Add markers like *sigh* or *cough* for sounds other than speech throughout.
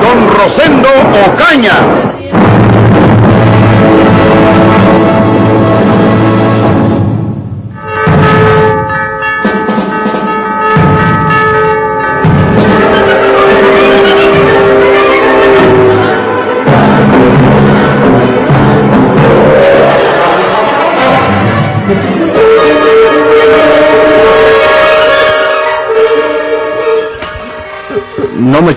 don Rosendo Ocaña.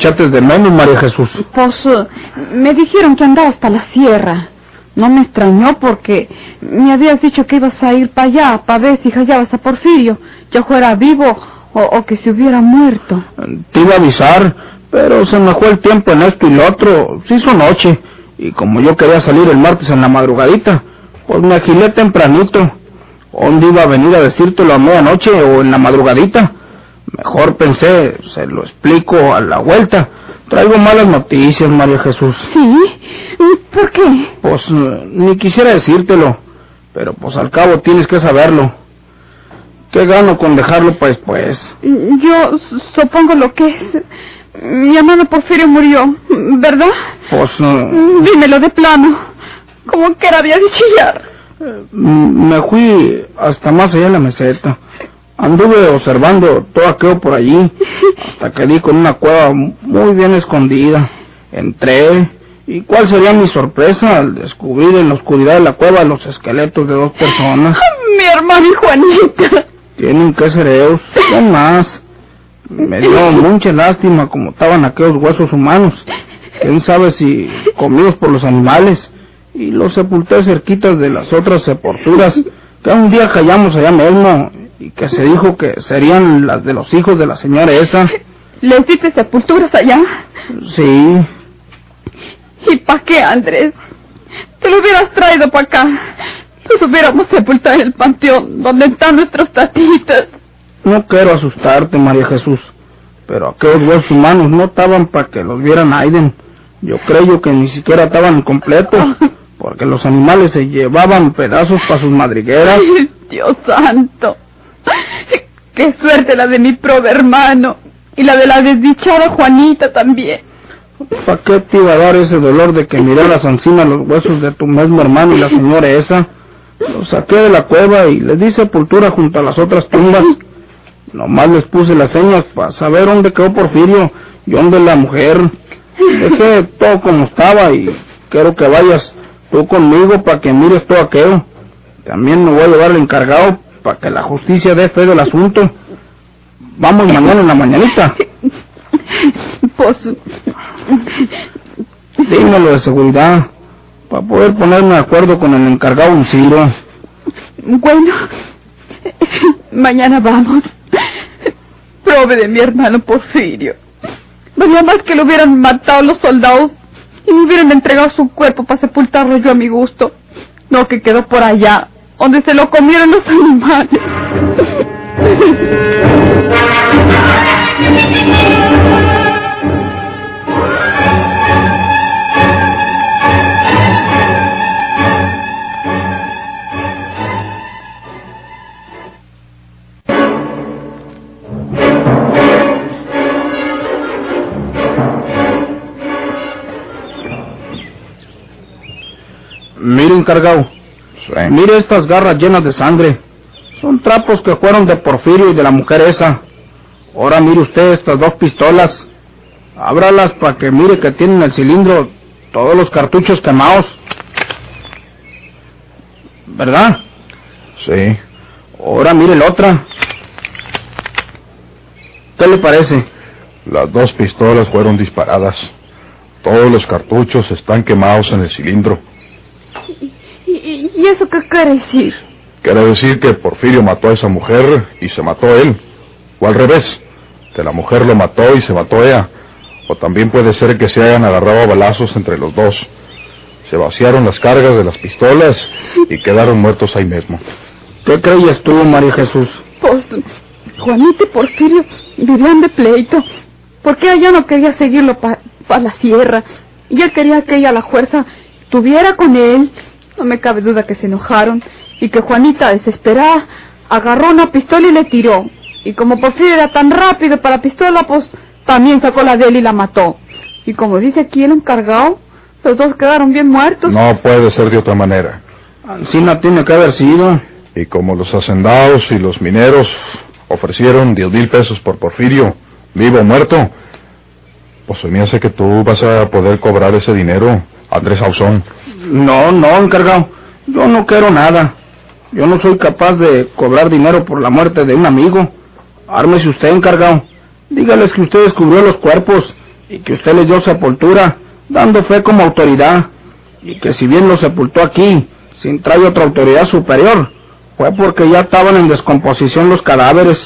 Echates de menos, María Jesús. Pues eh, me dijeron que andaba hasta la sierra. No me extrañó porque me habías dicho que ibas a ir para allá para ver si hallabas a Porfirio, ya fuera vivo o, o que se hubiera muerto. Te iba a avisar, pero se me fue el tiempo en esto y lo otro. Se hizo noche. Y como yo quería salir el martes en la madrugadita, pues me agilé tempranito. ¿Dónde iba a venir a decírtelo a medianoche o en la madrugadita? Mejor pensé, se lo explico a la vuelta. Traigo malas noticias, María Jesús. ¿Sí? ¿Por qué? Pues eh, ni quisiera decírtelo, pero pues al cabo tienes que saberlo. ¿Qué gano con dejarlo para después? Yo supongo lo que es. Mi hermano Porfirio murió, ¿verdad? Pues eh, Dímelo de plano. Como que era había de chillar. mm, me fui hasta más allá de la meseta. Anduve observando todo aquello por allí, *laughs* hasta que di con una cueva muy bien escondida. Entré, y cuál sería mi sorpresa al descubrir en la oscuridad de la cueva los esqueletos de dos personas. *laughs* Mi hermano y Juanita. Tienen que ser ellos, ¿quién más? Me dio mucha lástima como estaban aquellos huesos humanos. Quién sabe si comidos por los animales. Y los sepulté cerquitas de las otras sepulturas que un día callamos allá mismo y que se dijo que serían las de los hijos de la señora esa. ¿Les diste sepulturas allá? Sí, ¿Y para qué, Andrés? Te lo hubieras traído para acá. Los hubiéramos sepultado en el panteón donde están nuestros tatitas. no quiero asustarte, María Jesús, pero aquellos huesos humanos no estaban para que los vieran Aiden. Yo creo que ni siquiera estaban completos, *laughs* porque los animales se llevaban pedazos para sus madrigueras. Ay, Dios santo. Qué suerte la de mi prove hermano. Y la de la desdichada Juanita también. ¿Para qué te iba a dar ese dolor de que miraras encima los huesos de tu mismo hermano y la señora esa? Los saqué de la cueva y les di sepultura junto a las otras tumbas. Nomás les puse las señas para saber dónde quedó Porfirio y dónde la mujer. Dejé todo como estaba y quiero que vayas tú conmigo para que mires todo aquello. También me voy a llevar el encargado para que la justicia dé fe del asunto. Vamos mañana en la mañanita. Pues, Dímelo de seguridad, para poder ponerme de acuerdo con el encargado un Ciro. bueno, mañana vamos. Prove de mi hermano Porfirio. Valía más que lo hubieran matado los soldados y me hubieran entregado su cuerpo para sepultarlo yo a mi gusto. No que quedó por allá, donde se lo comieron los animales. Mire, mire estas garras llenas de sangre. Son trapos que fueron de Porfirio y de la mujer esa. Ahora mire usted estas dos pistolas. Ábralas para que mire que tienen el cilindro todos los cartuchos quemados. ¿Verdad? Sí. Ahora mire la otra. ¿Qué le parece? Las dos pistolas fueron disparadas. Todos los cartuchos están quemados en el cilindro. ¿Y, y eso qué quiere decir? Quiere decir que Porfirio mató a esa mujer y se mató él. O al revés, que la mujer lo mató y se mató ella. O también puede ser que se hayan agarrado a balazos entre los dos. Se vaciaron las cargas de las pistolas y quedaron muertos ahí mismo. ¿Qué creías tú, María Jesús? Pues Juanita y Porfirio vivían de pleito. Porque ella no quería seguirlo para la sierra. Y él quería que ella a la fuerza estuviera con él. No me cabe duda que se enojaron. Y que Juanita, desesperada, agarró una pistola y le tiró. Y como Porfirio era tan rápido para la pistola, pues también sacó la de él y la mató. Y como dice aquí el encargado, los dos quedaron bien muertos. No puede ser de otra manera. Así no tiene que haber sido. Y como los hacendados y los mineros ofrecieron diez mil pesos por Porfirio, vivo o muerto, pues se me hace que tú vas a poder cobrar ese dinero, Andrés Ausón. No, no, encargado. Yo no quiero nada. Yo no soy capaz de cobrar dinero por la muerte de un amigo. Ármese usted, encargado. Dígales que usted descubrió los cuerpos y que usted les dio sepultura, dando fe como autoridad. Y que si bien los sepultó aquí, sin traer otra autoridad superior, fue porque ya estaban en descomposición los cadáveres.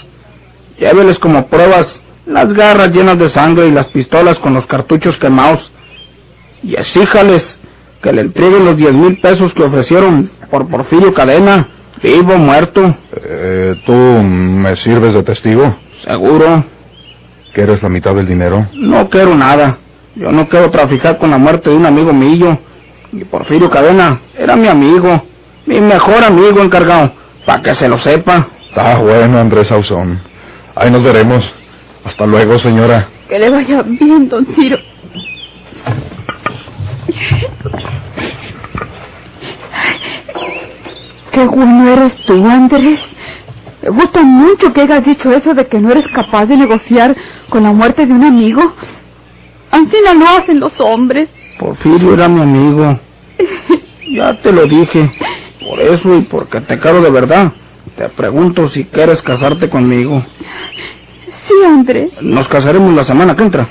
Lléveles como pruebas las garras llenas de sangre y las pistolas con los cartuchos quemados. Y exíjales que le entreguen los diez mil pesos que ofrecieron por Porfirio Cadena, vivo o muerto. Eh, ¿Tú me sirves de testigo? Seguro. ¿Quieres la mitad del dinero? No quiero nada. Yo no quiero traficar con la muerte de un amigo mío. Y Porfirio Cadena era mi amigo, mi mejor amigo encargado, para que se lo sepa. Está bueno, Andrés Ausón. Ahí nos veremos. Hasta luego, señora. Que le vaya bien, don Ciro. Qué bueno eres tú, Andrés. Me gusta mucho que hayas dicho eso de que no eres capaz de negociar con la muerte de un amigo. Así no lo hacen los hombres. Porfirio era mi amigo. Ya te lo dije. Por eso y porque te caro de verdad, te pregunto si quieres casarte conmigo. Sí, Andrés. Nos casaremos la semana que entra.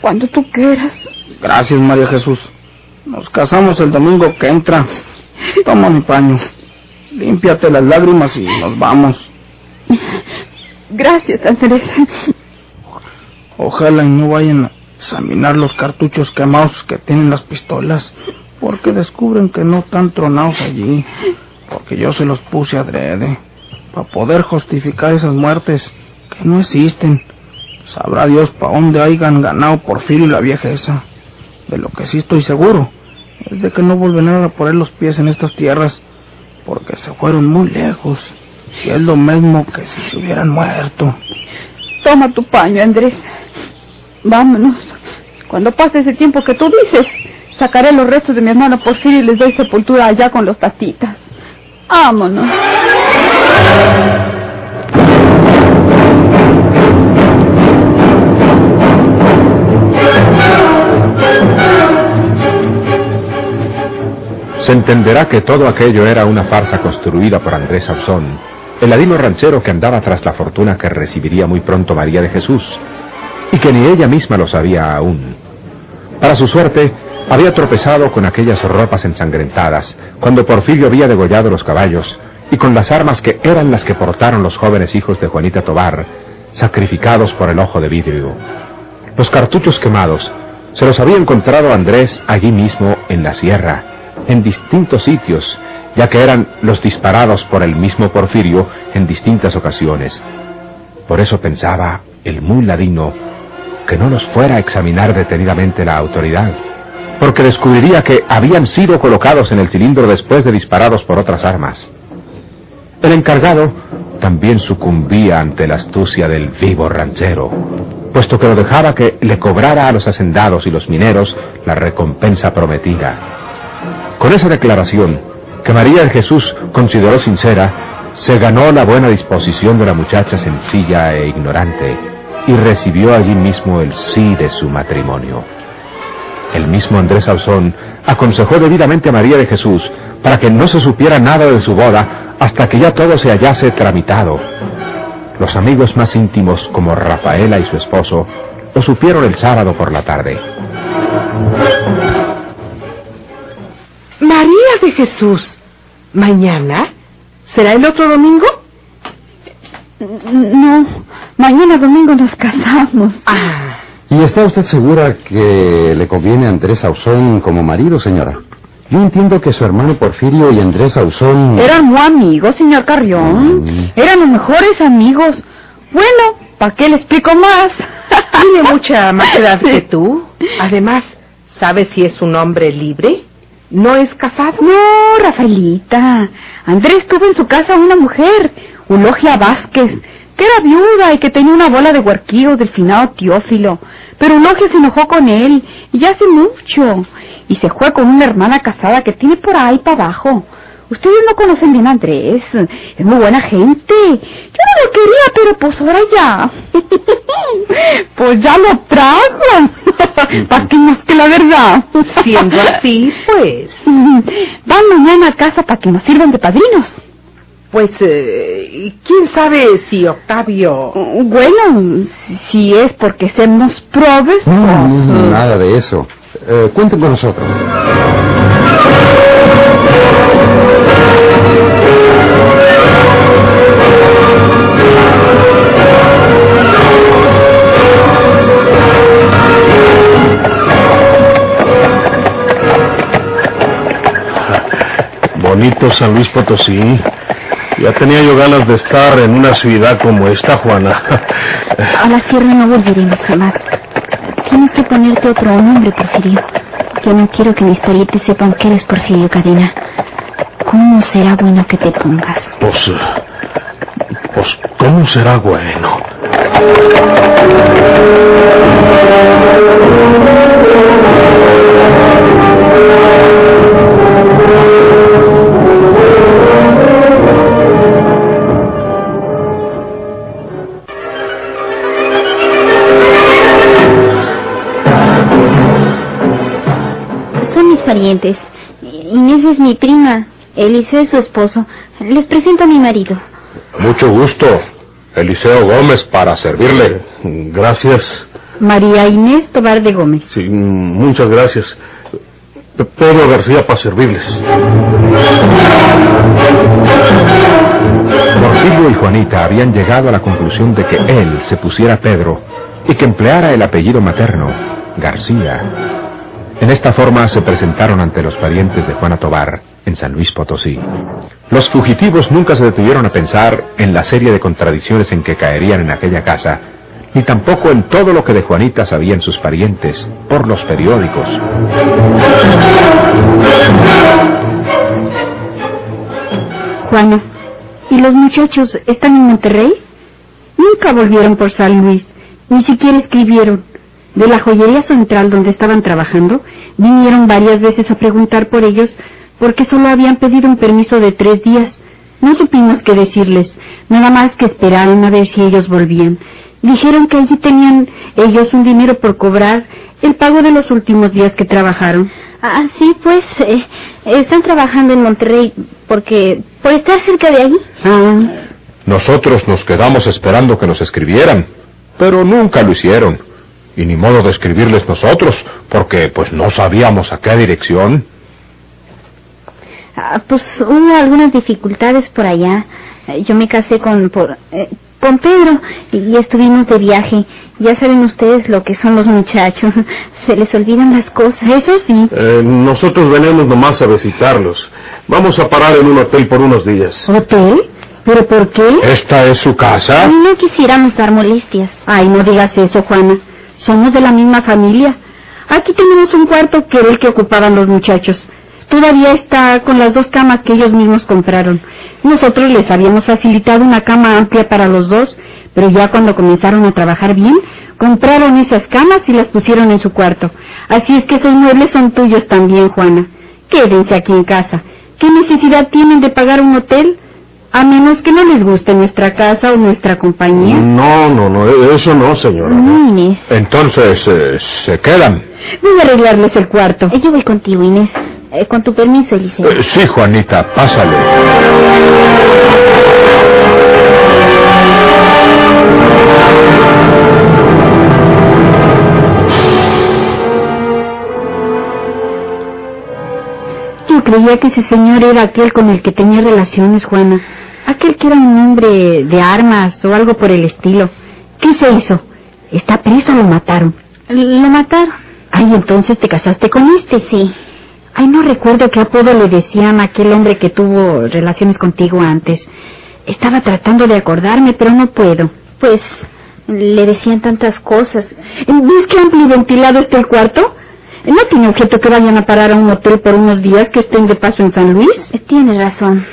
Cuando tú quieras. Gracias, María Jesús. Nos casamos el domingo que entra. Toma mi paño. Límpiate las lágrimas y nos vamos. Gracias, Andrés. Ojalá y no vayan a examinar los cartuchos quemados que tienen las pistolas, porque descubren que no están tronados allí, porque yo se los puse adrede, para poder justificar esas muertes que no existen. Sabrá Dios para dónde hayan ganado Porfirio y la vieja esa. De lo que sí estoy seguro es de que no volverán a poner los pies en estas tierras porque se fueron muy lejos. Y es lo mismo que si se hubieran muerto. Toma tu paño, Andrés. Vámonos. Cuando pase ese tiempo que tú dices, sacaré los restos de mi hermano Porfirio y les doy sepultura allá con los tatitas. Vámonos. Se entenderá que todo aquello era una farsa construida por Andrés Sauzón, el ladino ranchero que andaba tras la fortuna que recibiría muy pronto María de Jesús, y que ni ella misma lo sabía aún. Para su suerte, había tropezado con aquellas ropas ensangrentadas, cuando Porfirio había degollado los caballos, y con las armas que eran las que portaron los jóvenes hijos de Juanita Tobar, sacrificados por el ojo de vidrio. Los cartuchos quemados se los había encontrado Andrés allí mismo en la sierra, en distintos sitios, ya que eran los disparados por el mismo Porfirio en distintas ocasiones. Por eso pensaba el muy ladino que no los fuera a examinar detenidamente la autoridad, porque descubriría que habían sido colocados en el cilindro después de disparados por otras armas. El encargado también sucumbía ante la astucia del vivo ranchero, puesto que lo dejaba que le cobrara a los hacendados y los mineros la recompensa prometida. Con esa declaración, que María de Jesús consideró sincera, se ganó la buena disposición de la muchacha sencilla e ignorante y recibió allí mismo el sí de su matrimonio. El mismo Andrés Ausón aconsejó debidamente a María de Jesús para que no se supiera nada de su boda hasta que ya todo se hallase tramitado. Los amigos más íntimos como Rafaela y su esposo lo supieron el sábado por la tarde. María de Jesús, ¿mañana? ¿Será el otro domingo? No, mañana domingo nos casamos. Ah, ¿Y está usted segura que le conviene a Andrés Ausón como marido, señora? Yo entiendo que su hermano Porfirio y Andrés Ausón... Eran muy amigos, señor Carrión. Mm. Eran los mejores amigos. Bueno, ¿para qué le explico más? Tiene mucha más edad que *laughs* tú. Además, ¿sabes si es un hombre libre? ¿No es casado? No, Rafaelita. Andrés tuvo en su casa una mujer, Eulogia Vázquez, que era viuda y que tenía una bola de huarquío del finado Teófilo. Pero Eulogia se enojó con él, y ya hace mucho. Y se fue con una hermana casada que tiene por ahí para abajo. Ustedes no conocen bien a Andrés. Es muy buena gente. Yo no lo quería, pero pues ahora ya. *laughs* pues ya lo trago. ¿Para qué más que la verdad? Siendo así, pues. *laughs* Van mañana a casa para que nos sirvan de padrinos. Pues, eh, ¿quién sabe si Octavio... Bueno, si es porque somos probes, pues... Mm, nada de eso. Eh, cuenten con nosotros. Bonito San Luis Potosí. Ya tenía yo ganas de estar en una ciudad como esta, Juana. A la sierra no volveremos jamás. Tienes que ponerte otro nombre, Porfirio. Yo no quiero que mis parientes sepan que eres Porfirio Cadena. ¿Cómo será bueno que te pongas? Pues, pues, ¿cómo será bueno? Parientes. Inés es mi prima. Eliseo es su esposo. Les presento a mi marido. Mucho gusto. Eliseo Gómez para servirle. Gracias. María Inés Tobar de Gómez. Sí, muchas gracias. Pedro García para servirles. Porfirio y Juanita habían llegado a la conclusión de que él se pusiera Pedro y que empleara el apellido materno, García. En esta forma se presentaron ante los parientes de Juana Tobar en San Luis Potosí. Los fugitivos nunca se detuvieron a pensar en la serie de contradicciones en que caerían en aquella casa, ni tampoco en todo lo que de Juanita sabían sus parientes por los periódicos. Juana, ¿y los muchachos están en Monterrey? Nunca volvieron por San Luis, ni siquiera escribieron. De la joyería central donde estaban trabajando, vinieron varias veces a preguntar por ellos porque solo habían pedido un permiso de tres días. No supimos qué decirles, nada más que esperaron a ver si ellos volvían. Dijeron que allí tenían ellos un dinero por cobrar, el pago de los últimos días que trabajaron. Ah, sí, pues eh, están trabajando en Monterrey porque por estar cerca de ahí. Ah, Nosotros nos quedamos esperando que nos escribieran, pero nunca lo hicieron. Y ni modo de escribirles nosotros, porque pues no sabíamos a qué dirección. Ah, pues hubo algunas dificultades por allá. Eh, Yo me casé con por, eh, con Pedro y estuvimos de viaje. Ya saben ustedes lo que son los muchachos. *laughs* Se les olvidan las cosas. Eso sí. Eh, nosotros venimos nomás a visitarlos. Vamos a parar en un hotel por unos días. ¿Hotel? ¿Pero por qué? ¿Esta es su casa? No quisiéramos dar molestias. Ay, no digas eso, Juana. Somos de la misma familia. Aquí tenemos un cuarto que era el que ocupaban los muchachos. Todavía está con las dos camas que ellos mismos compraron. Nosotros les habíamos facilitado una cama amplia para los dos, pero ya cuando comenzaron a trabajar bien, compraron esas camas y las pusieron en su cuarto. Así es que esos muebles son tuyos también, Juana. Quédense aquí en casa. ¿Qué necesidad tienen de pagar un hotel? A menos que no les guste nuestra casa o nuestra compañía. No, no, no, eso no, señora. No, Inés. Entonces, eh, ¿se quedan? Voy a arreglarles el cuarto. Yo voy contigo, Inés. Eh, con tu permiso, Eliseo. Eh, sí, Juanita, pásale. Yo creía que ese señor era aquel con el que tenía relaciones, Juana. Aquel que era un hombre de armas o algo por el estilo. ¿Qué se hizo? ¿Está preso o lo mataron? Lo mataron. Ay, entonces te casaste con este. Sí. Ay, no recuerdo qué apodo le decían a aquel hombre que tuvo relaciones contigo antes. Estaba tratando de acordarme, pero no puedo. Pues le decían tantas cosas. ¿Ves qué amplio y ventilado está el cuarto? No tiene objeto que vayan a parar a un hotel por unos días que estén de paso en San Luis. Tienes razón.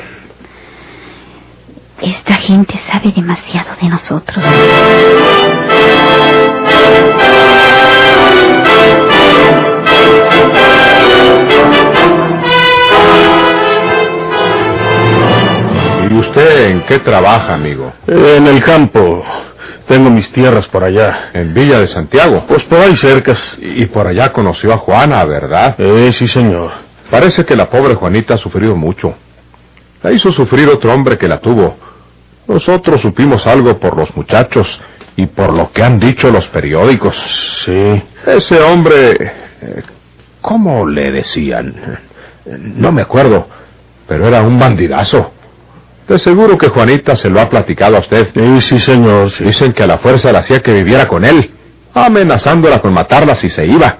Esta gente sabe demasiado de nosotros. ¿Y usted en qué trabaja, amigo? En el campo. Tengo mis tierras por allá. ¿En Villa de Santiago? Pues por ahí cercas. Y por allá conoció a Juana, ¿verdad? Eh, sí, señor. Parece que la pobre Juanita ha sufrido mucho. La hizo sufrir otro hombre que la tuvo. Nosotros supimos algo por los muchachos y por lo que han dicho los periódicos. Sí. Ese hombre... eh, ¿Cómo le decían? No me acuerdo, pero era un bandidazo. De seguro que Juanita se lo ha platicado a usted. Sí, sí, señor. sí. Dicen que a la fuerza le hacía que viviera con él, amenazándola con matarla si se iba.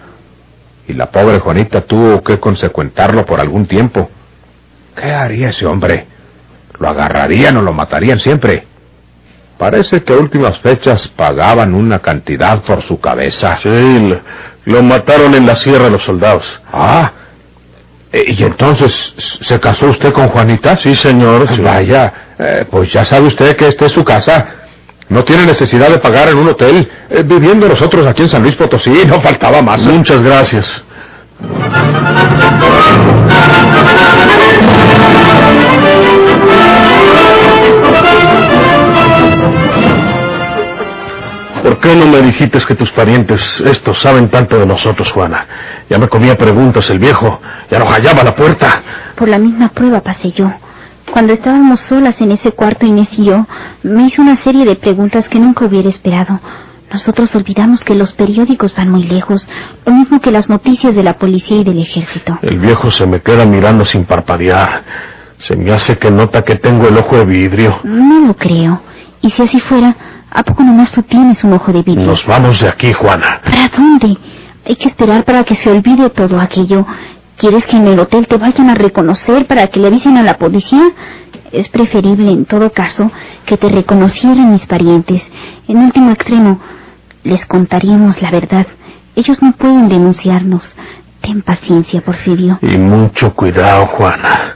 Y la pobre Juanita tuvo que consecuentarlo por algún tiempo. ¿Qué haría ese hombre? ¿Lo agarrarían o lo matarían siempre? Parece que a últimas fechas pagaban una cantidad por su cabeza. Sí, lo, mataron en la sierra los soldados. Ah, eh, ¿y entonces se casó usted con Juanita? Sí, señor. sí. Vaya, eh, pues ya sabe usted que esta es su casa. No tiene necesidad de pagar en un hotel. Eh, viviendo nosotros aquí en San Luis Potosí, no faltaba más. Muchas gracias. ¿Por qué no me dijiste que tus parientes estos saben tanto de nosotros, Juana? Ya me comía preguntas el viejo, ya nos hallaba la puerta. Por la misma prueba pasé yo. Cuando estábamos solas en ese cuarto, Inés y yo, me hizo una serie de preguntas que nunca hubiera esperado. Nosotros olvidamos que los periódicos van muy lejos, lo mismo que las noticias de la policía y del ejército. El viejo se me queda mirando sin parpadear. Se me hace que nota que tengo el ojo de vidrio. No lo creo. Y si así fuera, ¿a poco nomás tú tienes un ojo de vidrio? Nos vamos de aquí, Juana. ¿Para dónde? Hay que esperar para que se olvide todo aquello. ¿Quieres que en el hotel te vayan a reconocer para que le avisen a la policía? Es preferible, en todo caso, que te reconocieran mis parientes. En último extremo, les contaríamos la verdad. Ellos no pueden denunciarnos. Ten paciencia, Porfirio. Y mucho cuidado, Juana.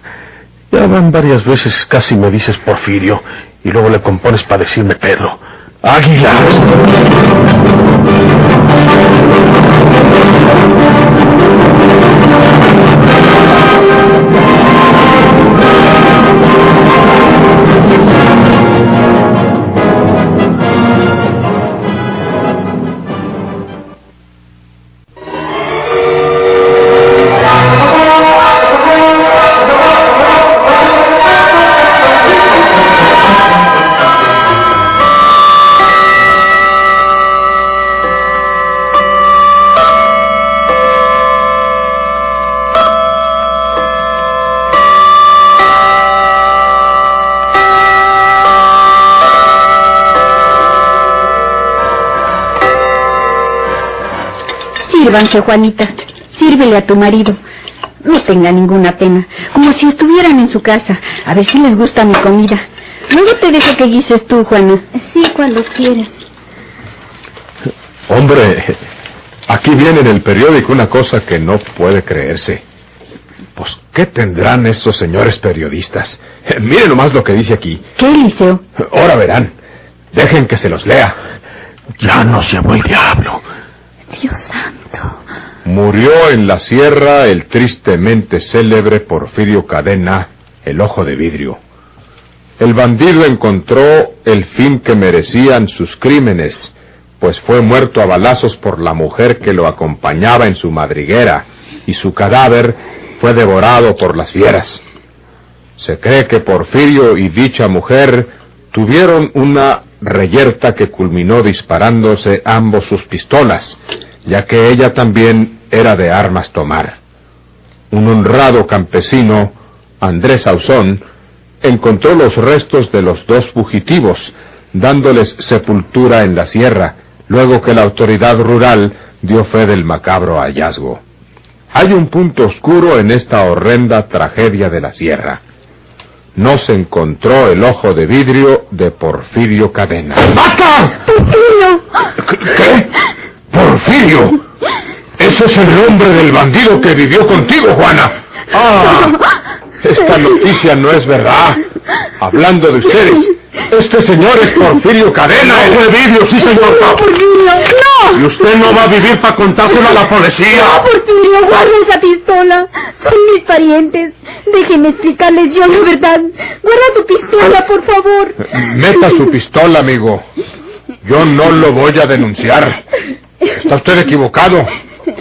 Ya van varias veces casi me dices Porfirio y luego le compones para decirme Pedro. ¡Águilas! Sírvanse, Juanita. Sírvele a tu marido. No tenga ninguna pena. Como si estuvieran en su casa. A ver si les gusta mi comida. Luego te dejo que guises tú, Juana. Sí, cuando quieras. Hombre, aquí viene en el periódico una cosa que no puede creerse. Pues, ¿qué tendrán estos señores periodistas? Eh, miren nomás lo que dice aquí. ¿Qué, Eliseo? Ahora verán. Dejen que se los lea. Ya nos llevó el diablo. Dios santo. Murió en la sierra el tristemente célebre Porfirio Cadena, el ojo de vidrio. El bandido encontró el fin que merecían sus crímenes, pues fue muerto a balazos por la mujer que lo acompañaba en su madriguera, y su cadáver fue devorado por las fieras. Se cree que Porfirio y dicha mujer tuvieron una reyerta que culminó disparándose ambos sus pistolas, ya que ella también era de armas tomar. Un honrado campesino, Andrés Ausón, encontró los restos de los dos fugitivos, dándoles sepultura en la sierra, luego que la autoridad rural dio fe del macabro hallazgo. Hay un punto oscuro en esta horrenda tragedia de la sierra. No se encontró el ojo de vidrio de Porfirio Cadena. ¡Basta! ¡Porfirio! ¿Qué? ¡Porfirio! Ese es el nombre del bandido que vivió contigo, Juana. Ah, esta noticia no es verdad. Hablando de ustedes, este señor es Porfirio Cadena. ¡Ojo de vidrio, sí, señor! ¡Porfirio! ¡No! Y usted no va a vivir para contárselo a la policía. ¡No, Porfirio! ¡Guarda esa pistola! Son mis parientes. Déjenme explicarles yo la verdad. Guarda tu pistola, por favor. Meta su pistola, amigo. Yo no lo voy a denunciar. Está usted equivocado.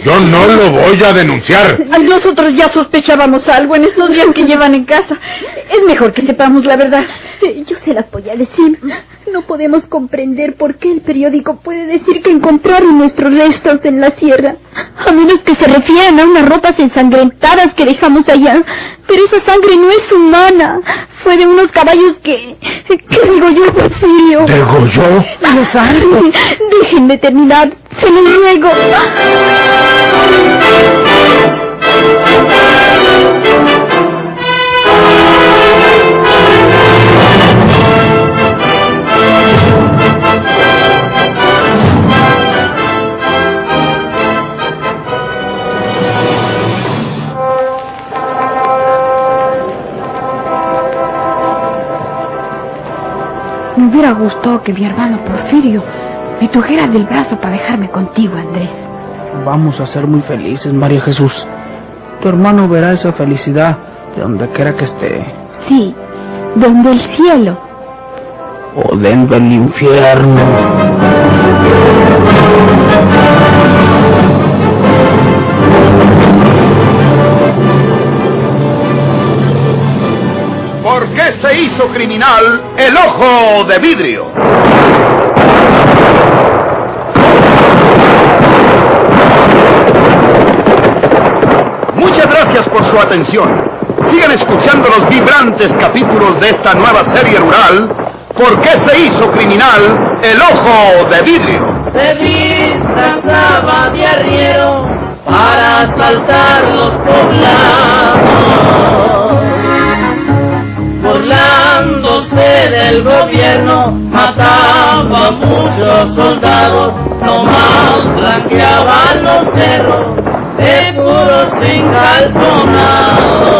Yo no lo voy a denunciar. Nosotros ya sospechábamos algo en estos días que llevan en casa. Es mejor que sepamos la verdad. Yo se las voy a decir. No podemos comprender por qué el periódico puede decir que encontraron nuestros restos en la sierra. A menos que se refieran a unas ropas ensangrentadas que dejamos allá. Pero esa sangre no es humana. Fue de unos caballos que... que digo yo, Porfirio. ¿Degolló? Los árboles. Déjenme terminar. Se los ruego. Que mi hermano Porfirio me trujera del brazo para dejarme contigo, Andrés. Vamos a ser muy felices, María Jesús. Tu hermano verá esa felicidad de donde quiera que esté. Sí, donde el cielo. O dentro del infierno. ¿Por qué se hizo criminal el ojo de vidrio? Muchas gracias por su atención. Sigan escuchando los vibrantes capítulos de esta nueva serie rural. ¿Por qué se hizo criminal el ojo de vidrio? se disfrazaba de arriero para asaltar los poblados. Burlándose del gobierno, mataba a muchos soldados, nomás blanqueaban los cerros sin calzonado.